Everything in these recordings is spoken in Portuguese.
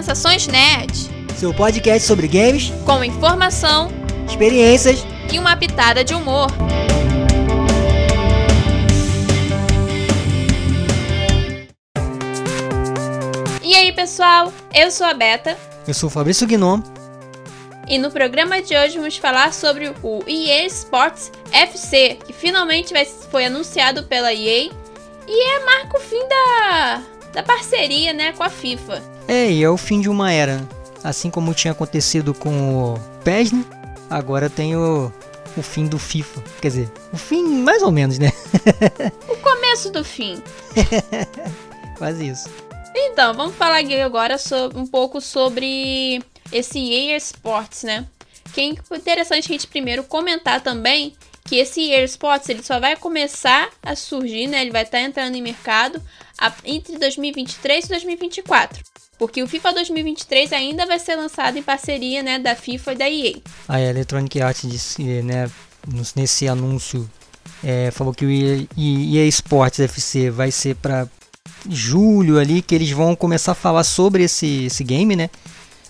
Sensações Nerd. Seu podcast sobre games, com informação, experiências e uma pitada de humor. E aí, pessoal? Eu sou a Beta. Eu sou o Fabrício Gnome. E no programa de hoje vamos falar sobre o EA Sports FC, que finalmente vai, foi anunciado pela EA e é marca o fim da, da parceria né, com a FIFA. É, e é o fim de uma era. Assim como tinha acontecido com o PES, né? agora tem o, o fim do FIFA. Quer dizer, o fim mais ou menos, né? o começo do fim. Quase isso. Então, vamos falar agora sobre, um pouco sobre esse EA Sports, né? Que é interessante a gente primeiro comentar também que esse EA Sports ele só vai começar a surgir, né? Ele vai estar tá entrando em mercado entre 2023 e 2024. Porque o FIFA 2023 ainda vai ser lançado em parceria né, da FIFA e da EA. A Electronic Arts disse, né, nesse anúncio, é, falou que o EA, EA Sports FC vai ser para julho ali, que eles vão começar a falar sobre esse, esse game, né?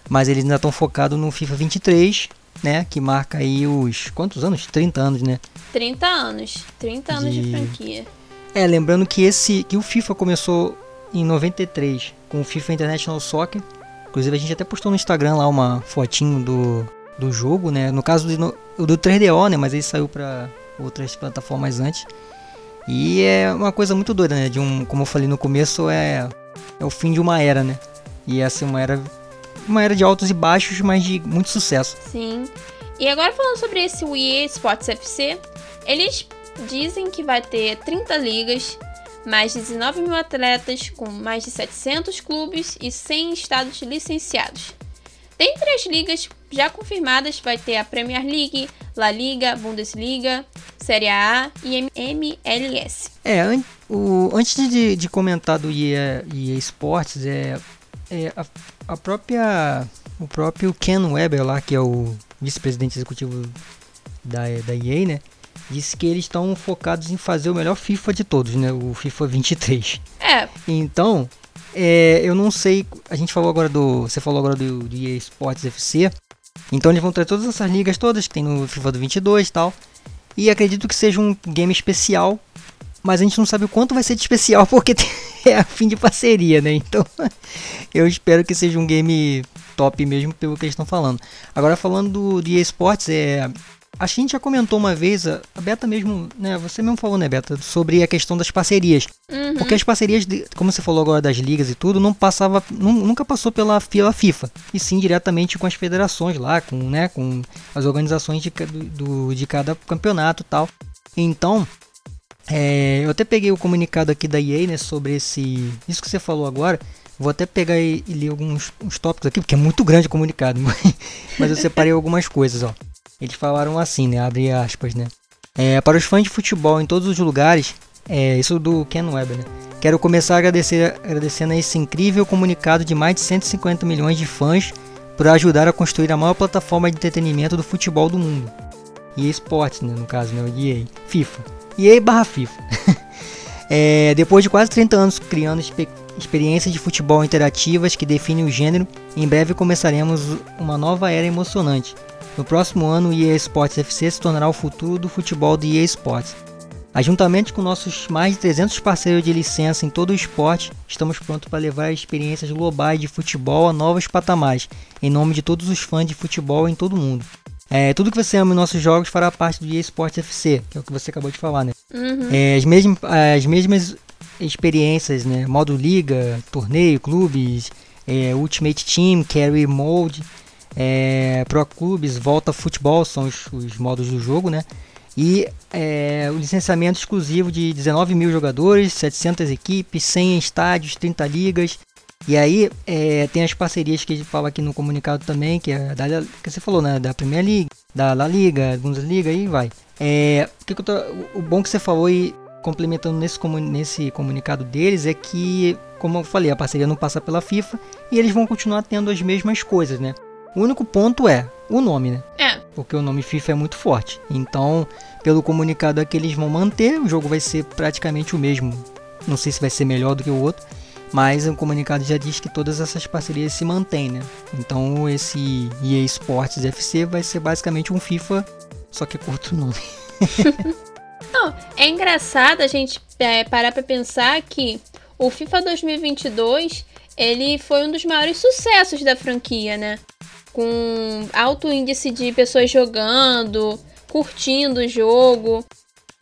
Mas eles ainda estão focados no FIFA 23, né? Que marca aí os. Quantos anos? 30 anos, né? 30 anos. 30 anos de, de franquia. É, lembrando que esse. que o FIFA começou em 93 com o FIFA International Soccer. Inclusive a gente até postou no Instagram lá uma fotinho do, do jogo, né? No caso do, do 3DO, né? Mas ele saiu para outras plataformas antes. E é uma coisa muito doida, né? De um, como eu falei no começo, é, é o fim de uma era, né? E essa é uma era uma era de altos e baixos, mas de muito sucesso. Sim. E agora falando sobre esse Wii Sports FC, eles dizem que vai ter 30 ligas, mais de 19 mil atletas, com mais de 700 clubes e 100 estados licenciados. Dentre as ligas já confirmadas, vai ter a Premier League, La Liga, Bundesliga, Série A e MLS. É, an o, antes de, de, comentar do EA, EA Sports, é, é a, a, própria o próprio Ken Weber lá, que é o vice-presidente executivo da, da EA, né? Disse que eles estão focados em fazer o melhor FIFA de todos, né? O FIFA 23. É. Então, é, eu não sei. A gente falou agora do. Você falou agora do, do EA Sports FC. Então eles vão ter todas essas ligas todas que tem no FIFA do 22 e tal. E acredito que seja um game especial. Mas a gente não sabe o quanto vai ser de especial porque é a fim de parceria, né? Então eu espero que seja um game top mesmo pelo que eles estão falando. Agora falando do, do EA Sports, é, a gente já comentou uma vez, a Beta mesmo, né? Você mesmo falou, né, Beta, sobre a questão das parcerias. Uhum. Porque as parcerias, como você falou agora das ligas e tudo, não passava, nunca passou pela, pela FIFA. E sim diretamente com as federações lá, com, né, com as organizações de, do, de cada campeonato e tal. Então, é, eu até peguei o comunicado aqui da EA, né, sobre esse, isso que você falou agora. Vou até pegar e, e ler alguns tópicos aqui, porque é muito grande o comunicado. Mas eu separei algumas coisas, ó. Eles falaram assim, né? Abre aspas, né? É, para os fãs de futebol em todos os lugares, é, isso do Ken Webber, né? Quero começar agradecer, agradecendo a esse incrível comunicado de mais de 150 milhões de fãs por ajudar a construir a maior plataforma de entretenimento do futebol do mundo. EA Sports, né, no caso, né, EA, FIFA. EA barra FIFA. é, depois de quase 30 anos criando experiências de futebol interativas que definem o gênero, em breve começaremos uma nova era emocionante, no próximo ano, o EA Sports FC se tornará o futuro do futebol do EA Sports. Juntamente com nossos mais de 300 parceiros de licença em todo o esporte, estamos prontos para levar experiências globais de futebol a novos patamares, em nome de todos os fãs de futebol em todo o mundo. É, tudo que você ama em nossos jogos fará parte do EA Sports FC, que é o que você acabou de falar, né? Uhum. É, as, mesmas, as mesmas experiências, né? Modo liga, torneio, clubes, é, Ultimate Team, Carry Mode, é, Pro Clubes, Volta Futebol são os, os, modos do jogo, né? E é, o licenciamento exclusivo de 19 mil jogadores, 700 equipes, 100 estádios, 30 ligas. E aí é, tem as parcerias que a gente fala aqui no comunicado também, que é da que você falou, né? Da Premier League, da La Liga, Bundesliga e vai. É, o, que, que tô, o bom que você falou e complementando nesse, nesse comunicado deles é que, como eu falei, a parceria não passa pela FIFA e eles vão continuar tendo as mesmas coisas, né? O único ponto é o nome, né? É. Porque o nome FIFA é muito forte. Então, pelo comunicado é que eles vão manter, o jogo vai ser praticamente o mesmo. Não sei se vai ser melhor do que o outro. Mas o comunicado já diz que todas essas parcerias se mantêm, né? Então esse EA Sports FC vai ser basicamente um FIFA, só que com outro nome. Não, é engraçado a gente é, parar pra pensar que o FIFA 2022 ele foi um dos maiores sucessos da franquia, né? Com alto índice de pessoas jogando, curtindo o jogo.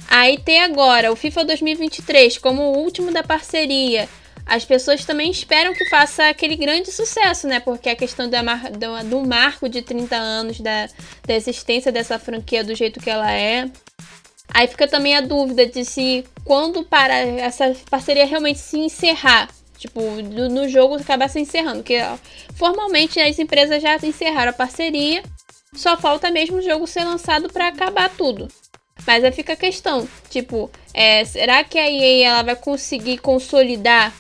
Aí tem agora o FIFA 2023 como o último da parceria. As pessoas também esperam que faça aquele grande sucesso, né? Porque a questão da mar do, do marco de 30 anos da, da existência dessa franquia do jeito que ela é. Aí fica também a dúvida de se quando para essa parceria realmente se encerrar, tipo, no, jogo acabar se encerrando, porque formalmente as empresas já encerraram a parceria, só falta mesmo o jogo ser lançado para acabar tudo. Mas aí fica a questão, tipo, é, será que a EA ela vai conseguir consolidar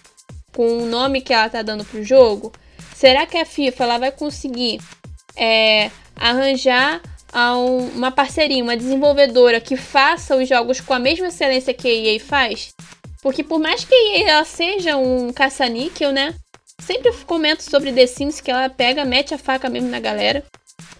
com o nome que ela tá dando pro jogo? Será que a FIFA ela vai conseguir é, arranjar uma parceria, uma desenvolvedora que faça os jogos com a mesma excelência que a EA faz? Porque por mais que ela seja um caça-níquel, né? Sempre comento sobre The Sims que ela pega, mete a faca mesmo na galera.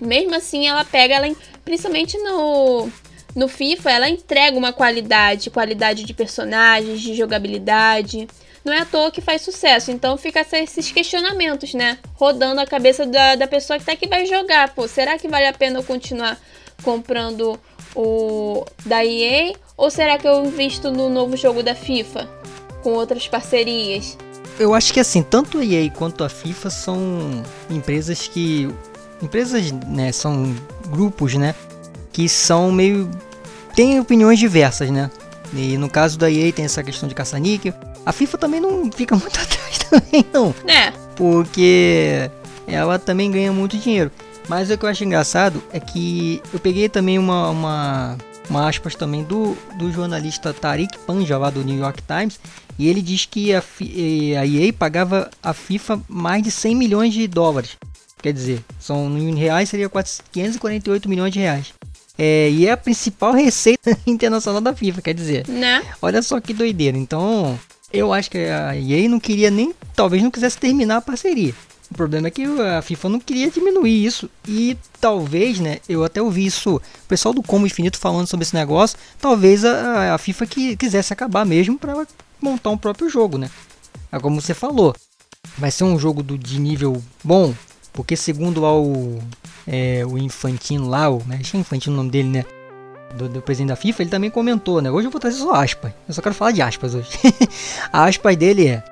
Mesmo assim, ela pega, ela, principalmente no, no FIFA, ela entrega uma qualidade, qualidade de personagens, de jogabilidade. Não é à toa que faz sucesso. Então fica esses questionamentos, né? Rodando a cabeça da, da pessoa que tá que vai jogar. Pô, será que vale a pena eu continuar comprando o da EA? Ou será que eu invisto no novo jogo da FIFA? Com outras parcerias? Eu acho que assim, tanto a EA quanto a FIFA são empresas que. Empresas, né? São grupos, né? Que são meio tem opiniões diversas, né? E no caso da EA tem essa questão de caça-níquel. A FIFA também não fica muito atrás também, não. É. Porque ela também ganha muito dinheiro. Mas o que eu acho engraçado é que eu peguei também uma, uma, uma aspas também do, do jornalista Tariq Panja lá do New York Times. E ele diz que a, a EA pagava a FIFA mais de 100 milhões de dólares. Quer dizer, são em reais seria 548 milhões de reais. É, e é a principal receita internacional da FIFA, quer dizer. Né? Olha só que doideira. Então, eu acho que a EA não queria nem, talvez não quisesse terminar a parceria. O problema é que a FIFA não queria diminuir isso. E talvez, né? Eu até ouvi isso, o pessoal do Como Infinito falando sobre esse negócio. Talvez a, a FIFA que quisesse acabar mesmo para montar um próprio jogo, né? É como você falou. Vai ser um jogo do, de nível bom. Porque segundo lá o, é, o Infantino lá, o, né, é Infantino o nome dele, né? Do, do, presidente da FIFA, ele também comentou, né? Hoje eu vou trazer só aspas. Eu só quero falar de aspas hoje. a aspas dele é: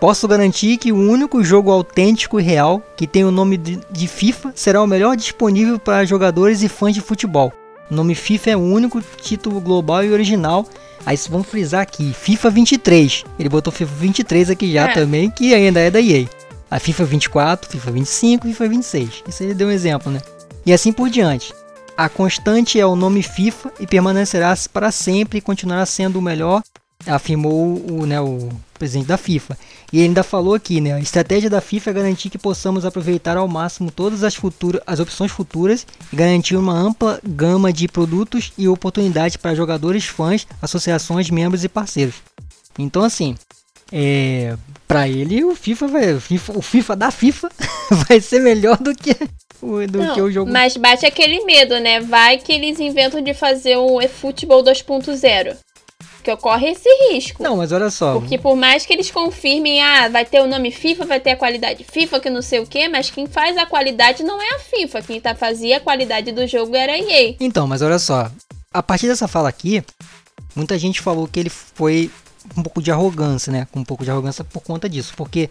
Posso garantir que o único jogo autêntico e real que tem o nome de, FIFA será o melhor disponível para jogadores e fãs de futebol. O nome FIFA é o único título global e original. Aí vamos frisar aqui: FIFA 23. Ele botou FIFA 23 aqui já é. também, que ainda é da EA a FIFA 24, FIFA 25 e FIFA 26. Isso aí deu um exemplo, né? E assim por diante. A constante é o nome FIFA e permanecerá para sempre e continuará sendo o melhor, afirmou o, né, o presidente da FIFA. E ele ainda falou aqui, né, a estratégia da FIFA é garantir que possamos aproveitar ao máximo todas as, futuras, as opções futuras e garantir uma ampla gama de produtos e oportunidades para jogadores, fãs, associações, membros e parceiros. Então assim, é, para ele o FIFA vai, o FIFA, o FIFA da FIFA vai ser melhor do que o, do Não, que o jogo. Mas bate aquele medo, né? Vai que eles inventam de fazer um eFootball 2.0 que ocorre esse risco. Não, mas olha só. Porque por mais que eles confirmem, ah, vai ter o nome FIFA, vai ter a qualidade FIFA, que não sei o que, mas quem faz a qualidade não é a FIFA. Quem tá fazia a qualidade do jogo era a EA. Então, mas olha só. A partir dessa fala aqui, muita gente falou que ele foi um pouco de arrogância, né? Com um pouco de arrogância por conta disso, porque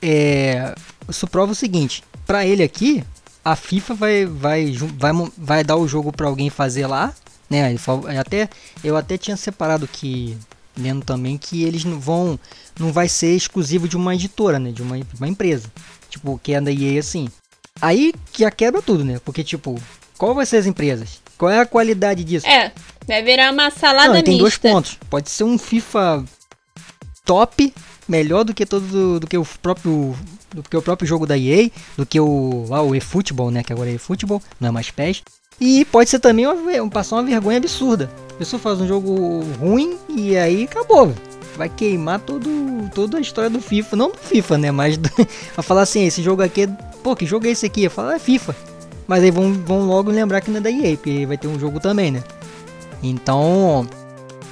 é, isso prova o seguinte: para ele aqui, a FIFA vai, vai, vai, vai dar o jogo para alguém fazer lá, né? Até eu até tinha separado que lendo também que eles não vão, não vai ser exclusivo de uma editora, né? De uma, uma empresa, tipo que é da EA assim. Aí já quebra tudo, né? Porque tipo, qual vai ser as empresas? Qual é a qualidade disso? É, vai virar uma salada Não, tem mista. dois pontos. Pode ser um FIFA top, melhor do que todo do que o próprio do que o próprio jogo da EA, do que o ah, o eFootball, né, que agora é eFootball, não é mais PES. E pode ser também uma, passar uma vergonha absurda. A pessoa faz um jogo ruim e aí acabou. vai queimar todo, toda a história do FIFA. Não do FIFA, né? Mas do, falar assim, esse jogo aqui é. Pô, que jogo é esse aqui? Eu falo, é FIFA. Mas aí vão, vão logo lembrar que não é da EA, porque vai ter um jogo também, né? Então,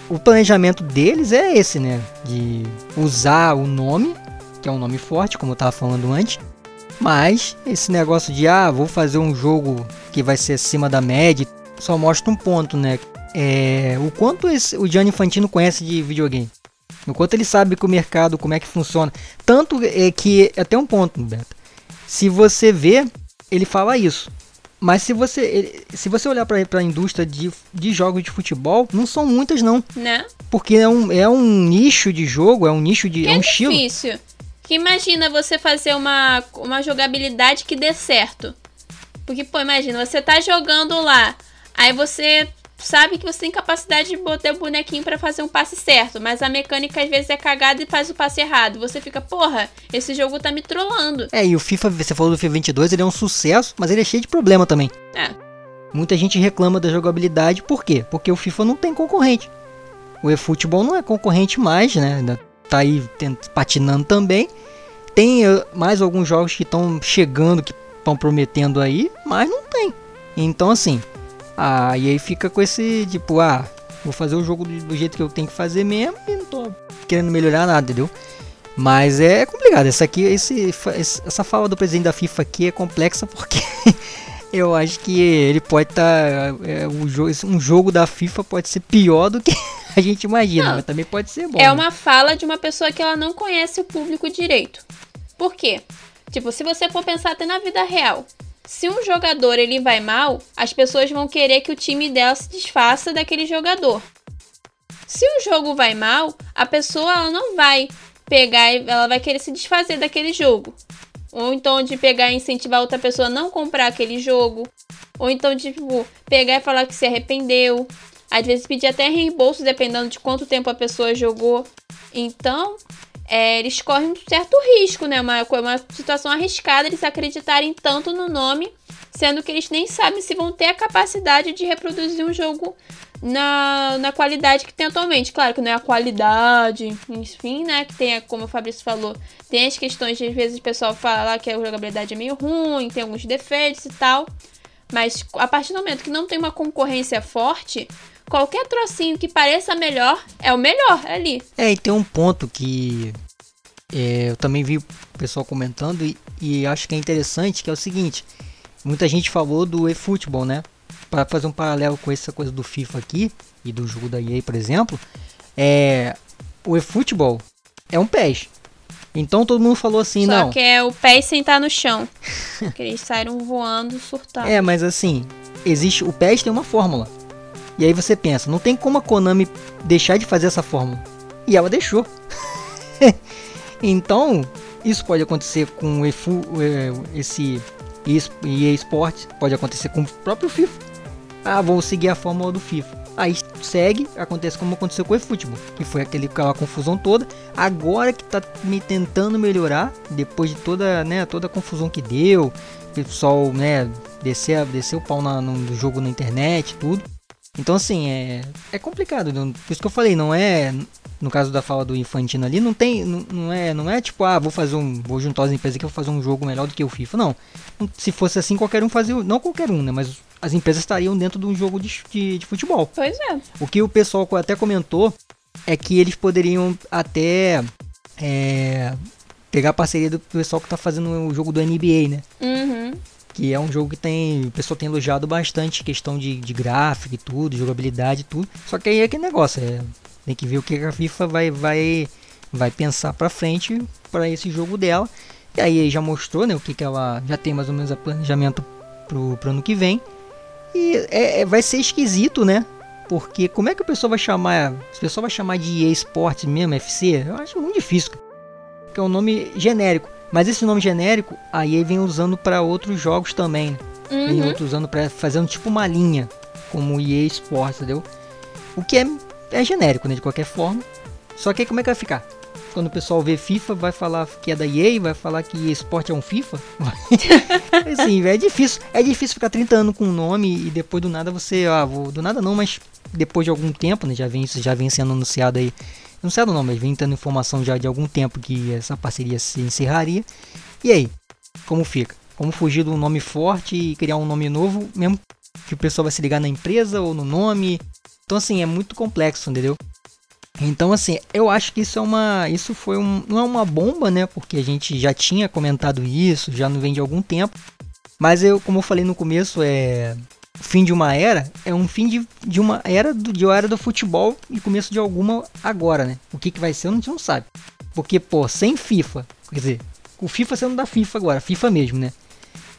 o planejamento deles é esse, né? De usar o nome, que é um nome forte, como eu tava falando antes. Mas esse negócio de, ah, vou fazer um jogo que vai ser acima da média, só mostra um ponto, né? É, o quanto esse, o Gianni Infantino conhece de videogame. O quanto ele sabe que o mercado, como é que funciona. Tanto é que, até um ponto, Beto. Se você vê, ele fala isso. Mas se você, se você olhar para a indústria de, de jogos de futebol, não são muitas não. Né? Porque é um, é um nicho de jogo, é um nicho de. Que é um difícil. estilo. Que imagina você fazer uma, uma jogabilidade que dê certo. Porque, pô, imagina, você tá jogando lá, aí você sabe que você tem capacidade de botar o bonequinho para fazer um passe certo, mas a mecânica às vezes é cagada e faz o passe errado. Você fica, porra, esse jogo tá me trollando. É, e o FIFA, você falou do FIFA 22, ele é um sucesso, mas ele é cheio de problema também. É. Muita gente reclama da jogabilidade, por quê? Porque o FIFA não tem concorrente. O eFootball não é concorrente mais, né? Tá aí patinando também. Tem uh, mais alguns jogos que estão chegando, que estão prometendo aí, mas não tem. Então, assim, e aí fica com esse tipo, ah, vou fazer o jogo do, do jeito que eu tenho que fazer mesmo e não tô querendo melhorar nada, entendeu? Mas é complicado. Essa aqui, esse, essa fala do presidente da FIFA aqui é complexa porque eu acho que ele pode estar. Tá, é, um jogo da FIFA pode ser pior do que a gente imagina, não, mas também pode ser bom. É né? uma fala de uma pessoa que ela não conhece o público direito. Por quê? Tipo, se você for pensar até na vida real, se um jogador ele vai mal, as pessoas vão querer que o time dela se desfaça daquele jogador. Se o jogo vai mal, a pessoa ela não vai pegar, ela vai querer se desfazer daquele jogo. Ou então de pegar e incentivar outra pessoa a não comprar aquele jogo. Ou então de tipo, pegar e falar que se arrependeu. Às vezes pedir até reembolso dependendo de quanto tempo a pessoa jogou. Então, é, eles correm um certo risco, né? Uma, uma situação arriscada eles acreditarem tanto no nome, sendo que eles nem sabem se vão ter a capacidade de reproduzir um jogo na, na qualidade que tem atualmente. Claro que não é a qualidade, enfim, né? Que tem, como o Fabrício falou, tem as questões de às vezes o pessoal fala que a jogabilidade é meio ruim, tem alguns defeitos e tal. Mas a partir do momento que não tem uma concorrência forte, qualquer trocinho que pareça melhor é o melhor ali. É, e tem um ponto que é, eu também vi o pessoal comentando e, e, acho que é interessante, que é o seguinte. Muita gente falou do eFootball, né? Para fazer um paralelo com essa coisa do FIFA aqui e do jogo da EA, por exemplo, é o eFootball é um PES. Então todo mundo falou assim, Só não. Só que é o pé sentar no chão. que eles saíram voando, surtados. É, mas assim, existe o PES tem uma fórmula. E aí você pensa, não tem como a Konami deixar de fazer essa fórmula. E ela deixou. então, isso pode acontecer com EFU, é, esse EA Sports, pode acontecer com o próprio FIFA. Ah, vou seguir a fórmula do FIFA. Aí segue, acontece como aconteceu com o eFootball, que foi aquele, aquela confusão toda. Agora que tá me tentando melhorar, depois de toda, né, toda a confusão que deu, o pessoal, né, descer, descer o pau na, no jogo na internet, tudo. Então assim, é, é complicado, por isso que eu falei, não é no caso da fala do Infantino ali, não tem, não, não, é, não é tipo, ah, vou fazer um, vou juntar as empresas aqui, vou fazer um jogo melhor do que o FIFA, não. Se fosse assim, qualquer um fazia, não qualquer um, né, mas as empresas estariam dentro de um jogo de, de, de futebol. Pois é. O que o pessoal até comentou é que eles poderiam até é, pegar a parceria do pessoal que está fazendo o jogo do NBA, né? Uhum. Que é um jogo que tem. O pessoal tem elogiado bastante questão de, de gráfico e tudo, jogabilidade e tudo. Só que aí é aquele negócio, é, tem que ver o que a FIFA vai, vai, vai pensar pra frente para esse jogo dela. E aí já mostrou né, o que, que ela já tem mais ou menos a planejamento pro, pro ano que vem. E é, é, vai ser esquisito, né? Porque como é que o pessoal vai chamar. O pessoal vai chamar de EA Sports mesmo, FC? Eu acho muito difícil. Que é um nome genérico. Mas esse nome genérico, a EA vem usando para outros jogos também. Né? Uhum. Vem outros usando para fazer um tipo uma linha, como EA Sports, entendeu? O que é, é genérico, né? De qualquer forma. Só que aí como é que vai ficar? quando o pessoal vê FIFA, vai falar que é da EA, vai falar que esporte é um FIFA. assim, é difícil. É difícil ficar 30 anos com um nome e depois do nada você, ah, vou, do nada não, mas depois de algum tempo, né, já vem já vem sendo anunciado aí não, mas vem tendo informação já de algum tempo que essa parceria se encerraria. E aí, como fica? Como fugir de um nome forte e criar um nome novo, mesmo que o pessoal vai se ligar na empresa ou no nome? Então assim, é muito complexo, entendeu? Então assim, eu acho que isso é uma, isso foi um, não é uma bomba, né? Porque a gente já tinha comentado isso, já não vem de algum tempo. Mas eu, como eu falei no começo, é fim de uma era, é um fim de, de uma era do, de uma era do futebol e começo de alguma agora, né? O que, que vai ser, a gente não sabe. Porque, pô, sem FIFA, quer dizer, o FIFA sendo da FIFA agora, FIFA mesmo, né?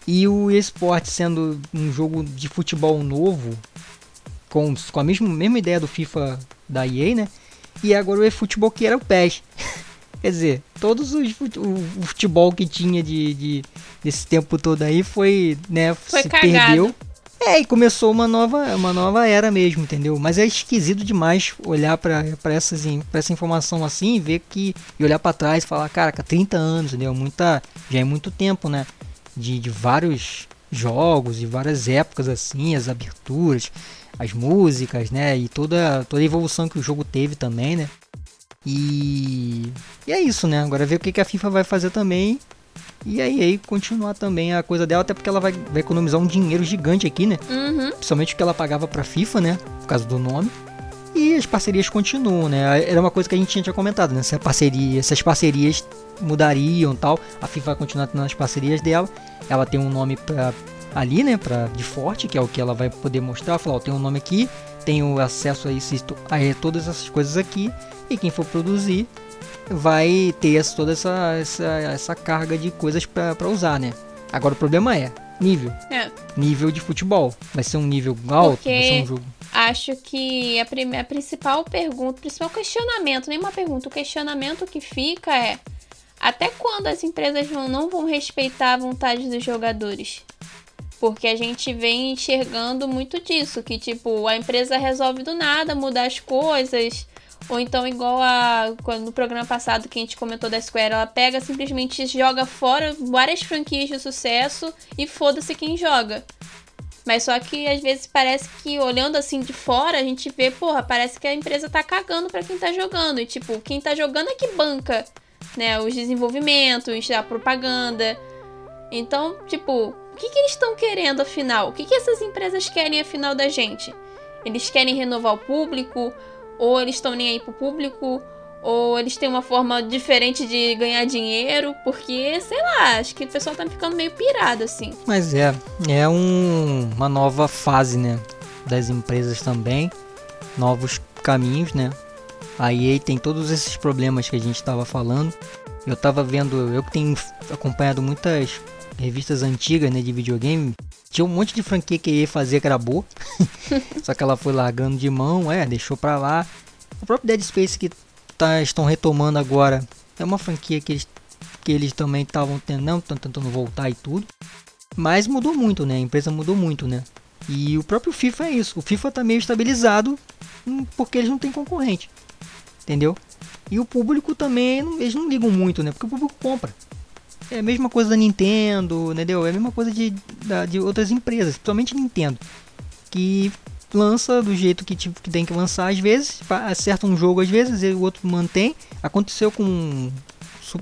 E o esporte sendo um jogo de futebol novo, com, com a mesma, mesma ideia do FIFA da EA, né? E agora o eFootball que era o PES. Quer dizer, todos os o futebol que tinha de, de desse tempo todo aí foi, né, foi se cagado. perdeu. É, e começou uma nova, uma nova era mesmo, entendeu? Mas é esquisito demais olhar para essas pra essa informação assim e ver que e olhar para trás e falar, caraca, 30 anos, entendeu? Muita, já é muito tempo, né? De, de vários jogos e várias épocas assim, as aberturas, as músicas, né? E toda toda a evolução que o jogo teve também, né? E, e é isso, né? Agora ver o que, que a FIFA vai fazer também. E aí, aí continuar também a coisa dela, até porque ela vai, vai economizar um dinheiro gigante aqui, né? Uhum. Principalmente o que ela pagava pra FIFA, né? Por causa do nome. E as parcerias continuam, né? Era uma coisa que a gente tinha comentado, né? Se a parceria, essas parcerias mudariam tal. A FIFA vai continuar tendo as parcerias dela. Ela tem um nome pra, ali, né? Pra, de forte, que é o que ela vai poder mostrar. Falar, ó, tem um nome aqui, tenho acesso a, isso, a todas essas coisas aqui. E quem for produzir vai ter essa, toda essa, essa, essa carga de coisas para usar, né? Agora o problema é nível. É. Nível de futebol. Vai ser um nível alto, Porque vai ser um jogo. Acho que a, prim- a principal pergunta, o principal questionamento, nem uma pergunta, o questionamento que fica é até quando as empresas vão, não vão respeitar a vontade dos jogadores? Porque a gente vem enxergando muito disso, que tipo, a empresa resolve do nada mudar as coisas, ou então igual a quando- no programa passado que a gente comentou da Square, ela pega simplesmente joga fora várias franquias de sucesso e foda-se quem joga. Mas só que às vezes parece que olhando assim de fora, a gente vê, porra, parece que a empresa tá cagando pra quem tá jogando. E tipo, quem tá jogando é que banca, né, os desenvolvimentos, a propaganda. Então, tipo, o que, que eles estão querendo afinal? O que, que essas empresas querem afinal da gente? Eles querem renovar o público? Ou eles estão nem aí pro público? Ou eles têm uma forma diferente de ganhar dinheiro? Porque, sei lá, acho que o pessoal tá ficando meio pirado, assim. Mas é, é um- uma nova fase, né? Das empresas também. Novos caminhos, né? A EA tem todos esses problemas que a gente estava falando. Eu tava vendo, eu que tenho acompanhado muitas revistas antigas né, de videogame. Tinha um monte de franquia que a EA fazia que era boa. Só que ela foi largando de mão, é, deixou pra lá. O próprio Dead Space que tá, estão retomando agora é uma franquia que eles, que eles também estavam tentando, tentando voltar e tudo. Mas mudou muito, né? A empresa mudou muito, né? E o próprio FIFA é isso. O FIFA tá meio estabilizado hum, porque eles não têm concorrente. Entendeu? E o público também, eles não ligam muito, né? Porque o público compra. É a mesma coisa da Nintendo, entendeu? É a mesma coisa de, de outras empresas, principalmente Nintendo. Que lança do jeito que, tipo, que tem que lançar às vezes, acerta um jogo às vezes e o outro mantém. Aconteceu com.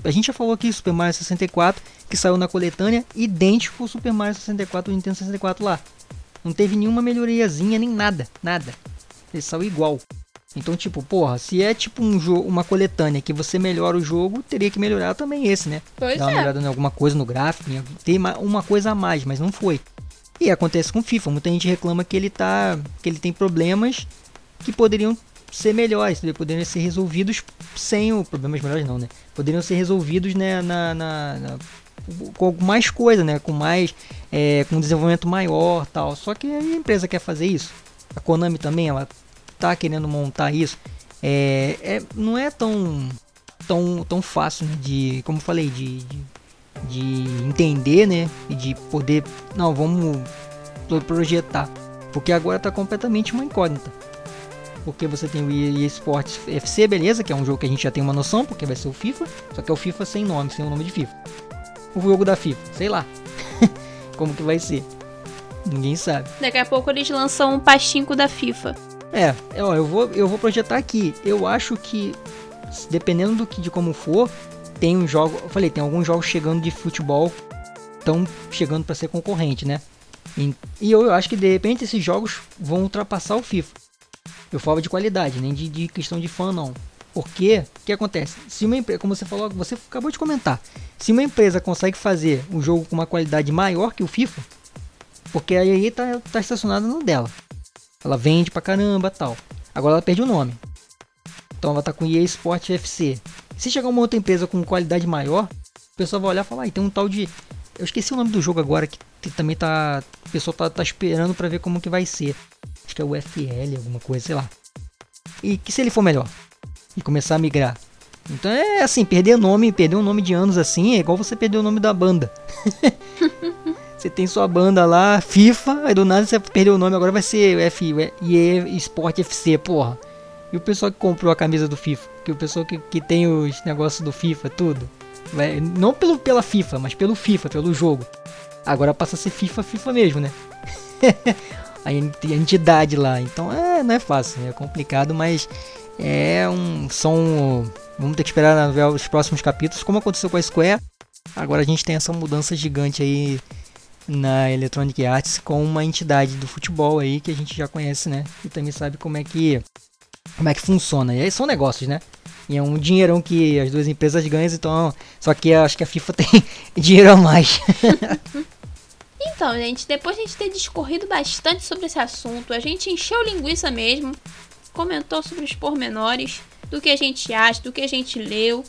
A gente já falou aqui Super Mario 64, que saiu na coletânea, idêntico ao Super Mario 64 do Nintendo 64 lá. Não teve nenhuma melhoriazinha, nem nada, nada. Ele saiu igual. Então, tipo, porra, se é tipo um jogo, uma coletânea que você melhora o jogo, teria que melhorar também esse, né? Pois Dar uma é. melhorada em alguma coisa no gráfico, ter ma- uma coisa a mais, mas não foi. E acontece com o FIFA, muita gente reclama que ele tá, que ele tem problemas que poderiam ser melhores, poderiam ser resolvidos sem o problemas melhores não, né? Poderiam ser resolvidos né, na, na- na- com mais coisa, né? Com mais, é, com um desenvolvimento maior, tal. Só que a empresa quer fazer isso. A Konami também, ela tá querendo montar isso. É, é- não é tão tão, tão fácil né, de, como falei, de, de, de entender, né? E de poder, não, vamos pro- projetar. Porque agora tá completamente uma incógnita. Porque você tem o EA Sports FC, beleza, que é um jogo que a gente já tem uma noção, porque vai ser o FIFA, só que é o FIFA sem nome, sem o nome de FIFA. O jogo da FIFA, sei lá. Como que vai ser? Ninguém sabe. Daqui a pouco eles lançam um pastinco da FIFA. É, é, ó, eu vou, eu vou projetar aqui. Eu acho que dependendo do que de como for, tem um jogo, eu falei, tem alguns jogos chegando de futebol estão chegando para ser concorrente, né? E, e eu, eu, acho que de repente esses jogos vão ultrapassar o FIFA. Eu falo de qualidade, nem de, de questão de fã não. Porque o que acontece? Se uma empresa, como você falou, você acabou de comentar, se uma empresa consegue fazer um jogo com uma qualidade maior que o FIFA, porque aí tá, tá estacionada no dela. Ela vende pra caramba tal. Agora ela perde o nome. Então ela tá com EA Sport FC. Se chegar uma outra empresa com qualidade maior, o pessoal vai olhar e falar, ah, tem um tal de. Eu esqueci o nome do jogo agora, que, que também tá. O pessoal tá, tá esperando para ver como que vai ser. Acho que é o FL, alguma coisa, sei lá. E que se ele for melhor? E começar a migrar. Então é assim, perder nome, perder um nome de anos assim, é igual você perder o nome da banda. você tem sua banda lá, FIFA, aí do nada você perdeu o nome, agora vai ser F, EA Sport FC, porra. E o pessoal que comprou a camisa do FIFA, que o pessoal que, que tem os negócios do FIFA, tudo. Vai, não pelo, pela FIFA, mas pelo FIFA, pelo jogo. Agora passa a ser FIFA, FIFA mesmo, né? a entidade lá. Então é, não é fácil, é complicado, mas é um. São. Vamos ter que esperar ver os próximos capítulos, como aconteceu com a Square. Agora a gente tem essa mudança gigante aí na Electronic Arts com uma entidade do futebol aí que a gente já conhece, né? E também sabe como é que como é que funciona. E aí são negócios, né? E é um dinheirão que as duas empresas ganham, então. Só que acho que a FIFA tem dinheiro a mais. então, gente, depois de a gente ter discorrido bastante sobre esse assunto, a gente encheu linguiça mesmo, comentou sobre os pormenores, do que a gente acha, do que a gente leu.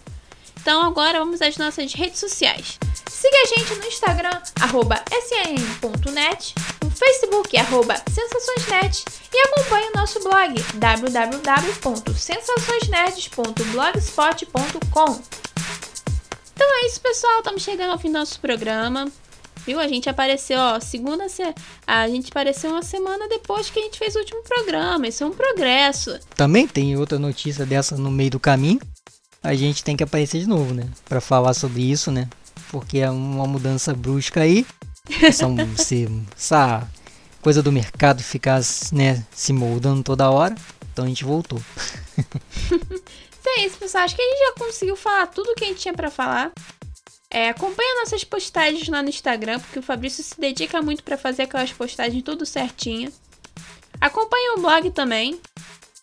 Então agora vamos às nossas redes sociais. Siga a gente no Instagram, arroba sn.net, no Facebook, arroba sensaçõesnet e acompanhe o nosso blog, www.sensaçõesnerds.blogspot.com Então é isso, pessoal. Estamos chegando ao fim do nosso programa. Viu? A gente apareceu, ó, segunda se... a gente apareceu uma semana depois que a gente fez o último programa. Isso é um progresso. Também tem outra notícia dessa no meio do caminho. A gente tem que aparecer de novo, né? Para falar sobre isso, né? porque é uma mudança brusca aí. São, se, essa coisa do mercado ficar né, se moldando toda hora. Então a gente voltou. então é isso, pessoal. Acho que a gente já conseguiu falar tudo que a gente tinha para falar. É, acompanha nossas postagens lá no Instagram, porque o Fabrício se dedica muito para fazer aquelas postagens tudo certinho. Acompanhe o blog também.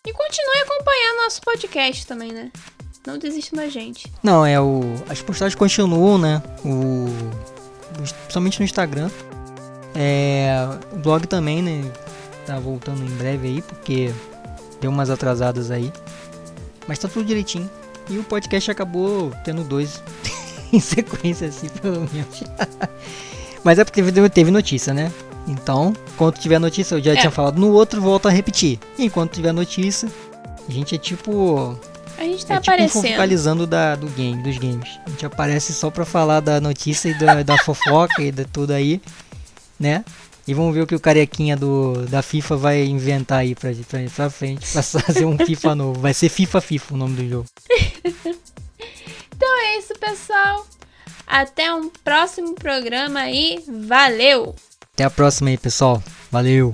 E continue acompanhando nosso podcast também, né? Não desiste da gente. Não, é o. As postagens continuam, né? O. Principalmente no Instagram. É. O blog também, né? Tá voltando em breve aí, porque deu umas atrasadas aí. Mas tá tudo direitinho. E o podcast acabou tendo dois em sequência, assim, pelo menos. Mas é porque teve, notícia, né? Então, quando tiver notícia, eu já é. tinha falado no outro, volto a repetir. Enquanto tiver notícia, a gente é tipo a gente tá é tipo aparecendo. Focalizando da, do game, dos games. A gente aparece só pra falar da notícia e da, da fofoca e de tudo aí, né? E vamos ver o que o carequinha do, da FIFA vai inventar aí pra, pra, pra frente pra fazer um FIFA novo. Vai ser FIFA FIFA o nome do jogo. então é isso, pessoal. Até um próximo programa e valeu! Até a próxima aí, pessoal. Valeu!